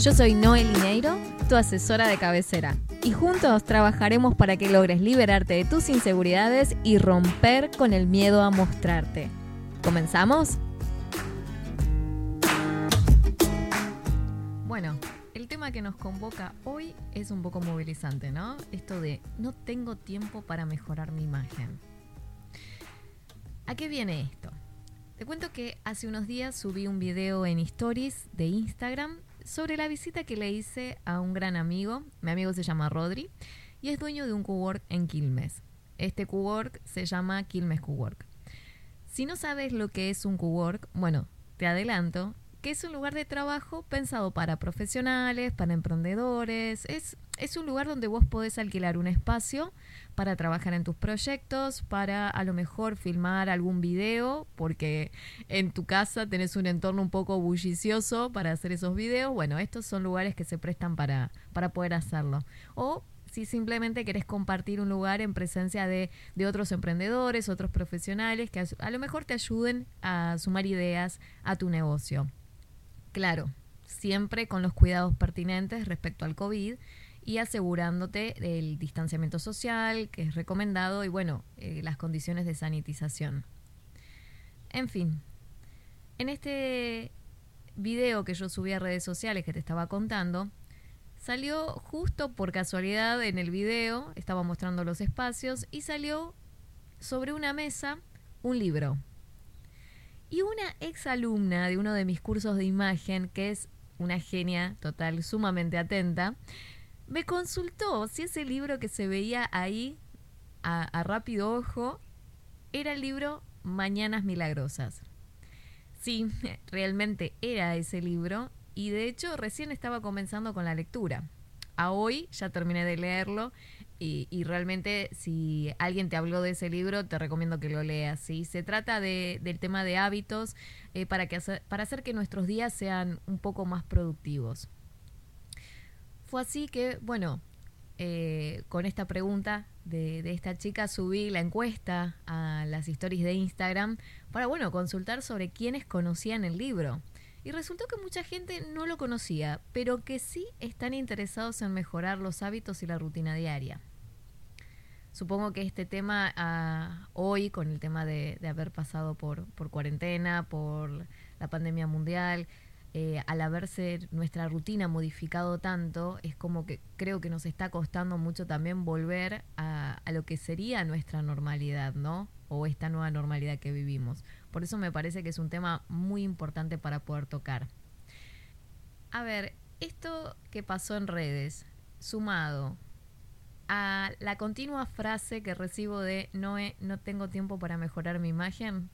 Yo soy Noel Lineiro, tu asesora de cabecera, y juntos trabajaremos para que logres liberarte de tus inseguridades y romper con el miedo a mostrarte. ¿Comenzamos? Bueno, el tema que nos convoca hoy es un poco movilizante, ¿no? Esto de no tengo tiempo para mejorar mi imagen. ¿A qué viene esto? Te cuento que hace unos días subí un video en stories de Instagram sobre la visita que le hice a un gran amigo. Mi amigo se llama Rodri y es dueño de un cowork en Quilmes. Este cowork se llama Quilmes Cowork. Si no sabes lo que es un cowork, bueno, te adelanto que es un lugar de trabajo pensado para profesionales, para emprendedores. Es, es un lugar donde vos podés alquilar un espacio para trabajar en tus proyectos, para a lo mejor filmar algún video, porque en tu casa tenés un entorno un poco bullicioso para hacer esos videos. Bueno, estos son lugares que se prestan para, para poder hacerlo. O si simplemente querés compartir un lugar en presencia de, de otros emprendedores, otros profesionales que a, a lo mejor te ayuden a sumar ideas a tu negocio. Claro, siempre con los cuidados pertinentes respecto al COVID y asegurándote del distanciamiento social que es recomendado y bueno, eh, las condiciones de sanitización. En fin, en este video que yo subí a redes sociales que te estaba contando, salió justo por casualidad en el video, estaba mostrando los espacios y salió sobre una mesa un libro. Y una exalumna de uno de mis cursos de imagen, que es una genia total, sumamente atenta, me consultó si ese libro que se veía ahí a, a rápido ojo era el libro Mañanas Milagrosas. Sí, realmente era ese libro y de hecho recién estaba comenzando con la lectura. A hoy ya terminé de leerlo y, realmente si alguien te habló de ese libro te recomiendo que lo leas. ¿sí? Se trata de, del tema de hábitos eh, para, que para hacer que nuestros días sean un poco más productivos. Fue así que, bueno, eh, con esta pregunta de, esta chica subí la encuesta a las stories de Instagram para, bueno, consultar sobre quiénes conocían el libro. Y resultó que mucha gente no lo conocía, pero que sí están interesados en mejorar los hábitos y la rutina diaria. Supongo que este tema uh, hoy, con el tema de, de haber pasado por, por, cuarentena, por la pandemia mundial, eh, al haberse nuestra rutina modificado tanto, es como que creo que nos está costando mucho también volver a, lo que sería nuestra normalidad, ¿no? O esta nueva normalidad que vivimos. Por eso me parece que es un tema muy importante para poder tocar. A ver, esto que pasó en redes, sumado a la continua frase que recibo de Noé, no tengo tiempo para mejorar mi imagen,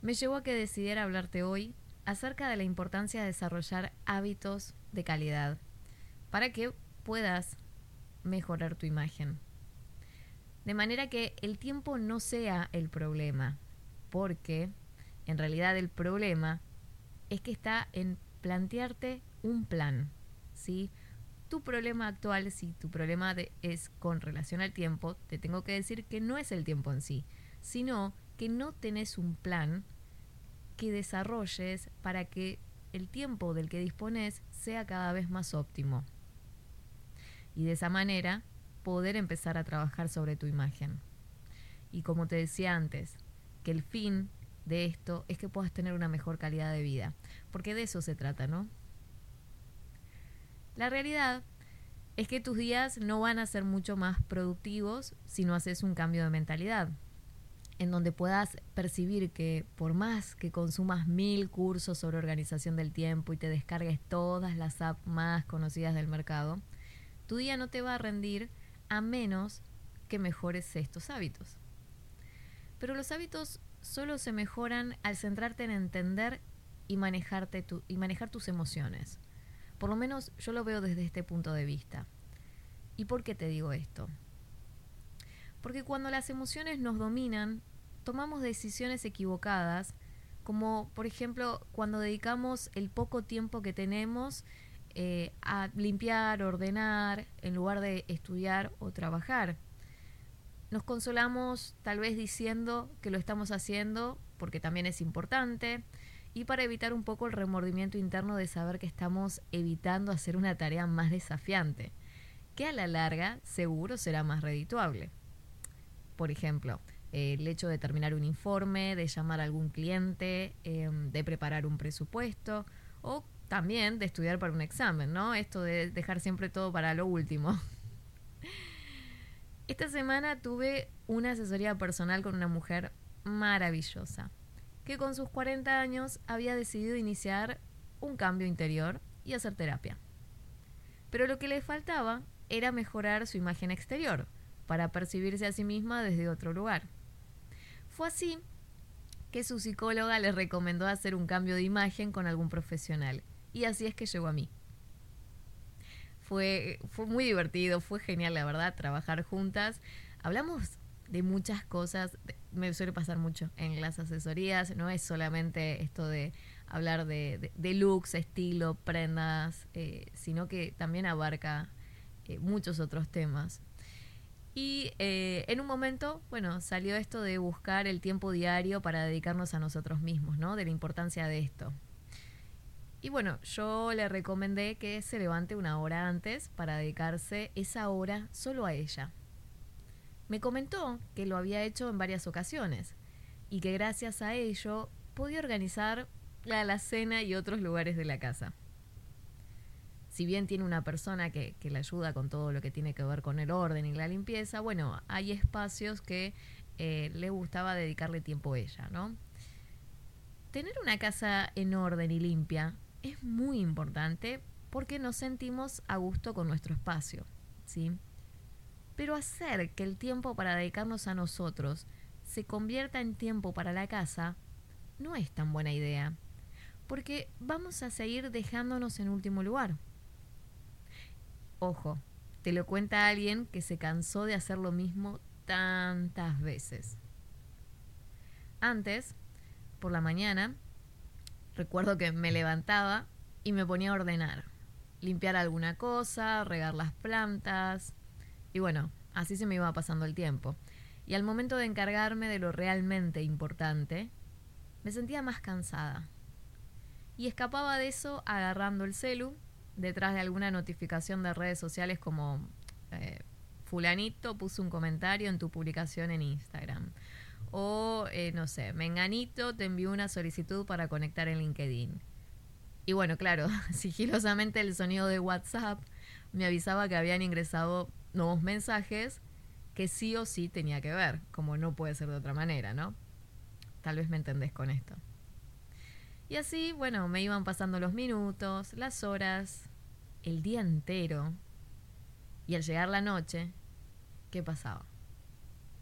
me llevó a que decidiera hablarte hoy acerca de la importancia de desarrollar hábitos de calidad para que puedas mejorar tu imagen. De manera que el tiempo no sea el problema, porque en realidad el problema es que está en plantearte un plan, ¿sí? Tu problema actual, si tu problema de, es con relación al tiempo, te tengo que decir que no es el tiempo en sí, sino que no tenés un plan que desarrolles para que el tiempo del que dispones sea cada vez más óptimo. Y de esa manera poder empezar a trabajar sobre tu imagen. Y como te decía antes, que el fin de esto es que puedas tener una mejor calidad de vida, porque de eso se trata, ¿no? La realidad es que tus días no van a ser mucho más productivos si no haces un cambio de mentalidad en donde puedas percibir que por más que consumas mil cursos sobre organización del tiempo y te descargues todas las apps más conocidas del mercado, tu día no te va a rendir a menos que mejores estos hábitos. Pero los hábitos solo se mejoran al centrarte en entender y, manejarte tu, y manejar tus emociones. Por lo menos yo lo veo desde este punto de vista. ¿Y por qué te digo esto? Porque cuando las emociones nos dominan, tomamos decisiones equivocadas, como por ejemplo cuando dedicamos el poco tiempo que tenemos eh, a limpiar, ordenar, en lugar de estudiar o trabajar. Nos consolamos tal vez diciendo que lo estamos haciendo porque también es importante y para evitar un poco el remordimiento interno de saber que estamos evitando hacer una tarea más desafiante, que a la larga seguro será más redituable. Por ejemplo, el hecho de terminar un informe, de llamar a algún cliente, em, de preparar un presupuesto o también de estudiar para un examen, ¿no? Esto de dejar siempre todo para lo último. Esta semana tuve una asesoría personal con una mujer maravillosa, que con sus 40 años había decidido iniciar un cambio interior y hacer terapia. Pero lo que le faltaba era mejorar su imagen exterior, para percibirse a sí misma desde otro lugar. Fue así que su psicóloga le recomendó hacer un cambio de imagen con algún profesional, y así es que llegó a mí. Fue, fue muy divertido, fue genial, la verdad, trabajar juntas. Hablamos de muchas cosas, me suele pasar mucho en las asesorías, no es solamente esto de hablar de, looks, estilo, prendas, eh, sino que también abarca eh, muchos otros temas. Y eh, en un momento, bueno, salió esto de buscar el tiempo diario para dedicarnos a nosotros mismos, ¿no? De la importancia de esto. Y bueno, yo le recomendé que se levante una hora antes para dedicarse esa hora solo a ella. Me comentó que lo había hecho en varias ocasiones y que gracias a ello podía organizar la alacena y otros lugares de la casa. Si bien tiene una persona que, que le ayuda con todo lo que tiene que ver con el orden y la limpieza, bueno, hay espacios que eh, le gustaba dedicarle tiempo a ella, ¿no? Tener una casa en orden y limpia es muy importante porque nos sentimos a gusto con nuestro espacio, ¿sí? Pero hacer que el tiempo para dedicarnos a nosotros se convierta en tiempo para la casa no es tan buena idea, porque vamos a seguir dejándonos en último lugar. Ojo, te lo cuenta alguien que se cansó de hacer lo mismo tantas veces. Antes, por la mañana, Recuerdo que me levantaba y me ponía a ordenar, limpiar alguna cosa, regar las plantas. Y bueno, así se me iba pasando el tiempo. Y al momento de encargarme de lo realmente importante, me sentía más cansada. Y escapaba de eso agarrando el celu detrás de alguna notificación de redes sociales como eh, fulanito puso un comentario en tu publicación en Instagram o, eh, no sé, Menganito te envió una solicitud para conectar en LinkedIn. Y bueno, claro, sigilosamente el sonido de WhatsApp me avisaba que habían ingresado nuevos mensajes que sí o sí tenía que ver, como no puede ser de otra manera, ¿no? Tal vez me entendés con esto. Y así, bueno, me iban pasando los minutos, las horas, el día entero. Y al llegar la noche, ¿qué pasaba?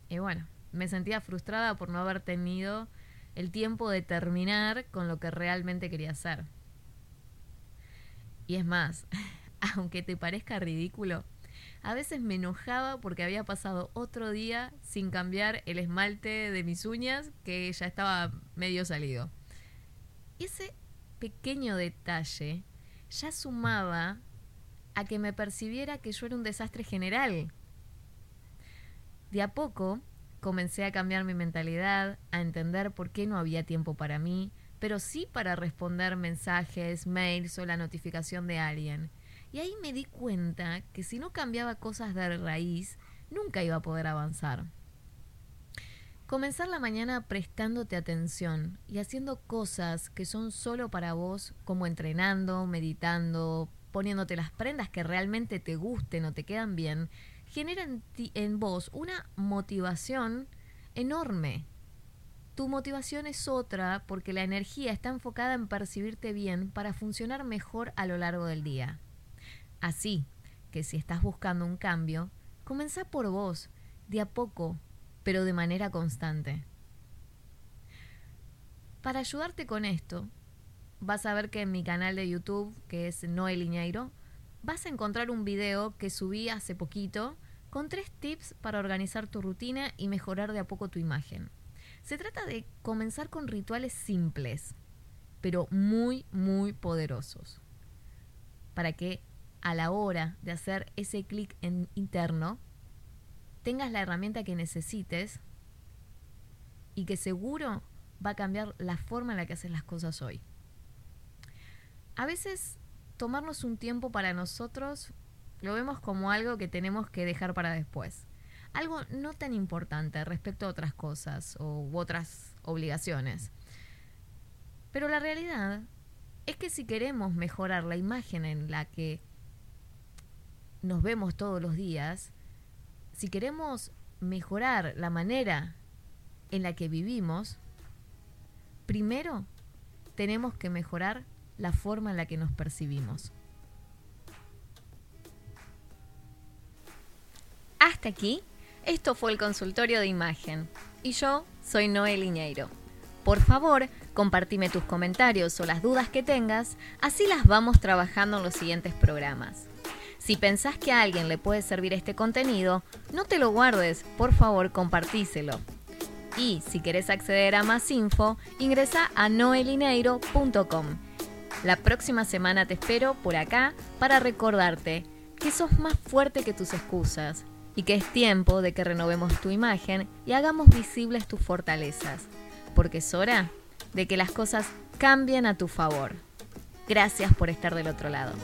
Y bueno, me sentía frustrada por no haber tenido el tiempo de terminar con lo que realmente quería hacer. Y es más, aunque te parezca ridículo, a veces me enojaba porque había pasado otro día sin cambiar el esmalte de mis uñas que ya estaba medio salido. Ese pequeño detalle ya sumaba a que me percibiera que yo era un desastre general. De a poco Comencé a cambiar mi mentalidad, a entender por qué no había tiempo para mí, pero sí para responder mensajes, mails o la notificación de alguien. Y ahí me di cuenta que si no cambiaba cosas de raíz, nunca iba a poder avanzar. Comenzar la mañana prestándote atención y haciendo cosas que son solo para vos, como entrenando, meditando, poniéndote las prendas que realmente te gusten o te quedan bien, genera en, vos una motivación enorme. Tu motivación es otra porque la energía está enfocada en percibirte bien para funcionar mejor a lo largo del día. Así que si estás buscando un cambio, comenzá por vos, de a poco, pero de manera constante. Para ayudarte con esto, vas a ver que en mi canal de YouTube, que es Noel Iñeiro, vas a encontrar un video que subí hace poquito con tres tips para organizar tu rutina y mejorar de a poco tu imagen. Se trata de comenzar con rituales simples, pero muy, muy poderosos, para que a la hora de hacer ese clic interno, tengas la herramienta que necesites y que seguro va a cambiar la forma en la que haces las cosas hoy. A veces tomarnos un tiempo para nosotros lo vemos como algo que tenemos que dejar para después. Algo no tan importante respecto a otras cosas u otras obligaciones. Pero la realidad es que si queremos mejorar la imagen en la que nos vemos todos los días, si queremos mejorar la manera en la que vivimos, primero tenemos que mejorar la forma en la que nos percibimos. Hasta aquí, esto fue el consultorio de imagen y yo soy Noel Iñeiro. Por favor, compartime tus comentarios o las dudas que tengas, así las vamos trabajando en los siguientes programas. Si pensás que a alguien le puede servir este contenido, no te lo guardes, por favor compartíselo. Y si querés acceder a más info, ingresa a noelineiro.com. La próxima semana te espero por acá para recordarte que sos más fuerte que tus excusas y que es tiempo de que renovemos tu imagen y hagamos visibles tus fortalezas, porque es hora de que las cosas cambien a tu favor. Gracias por estar del otro lado.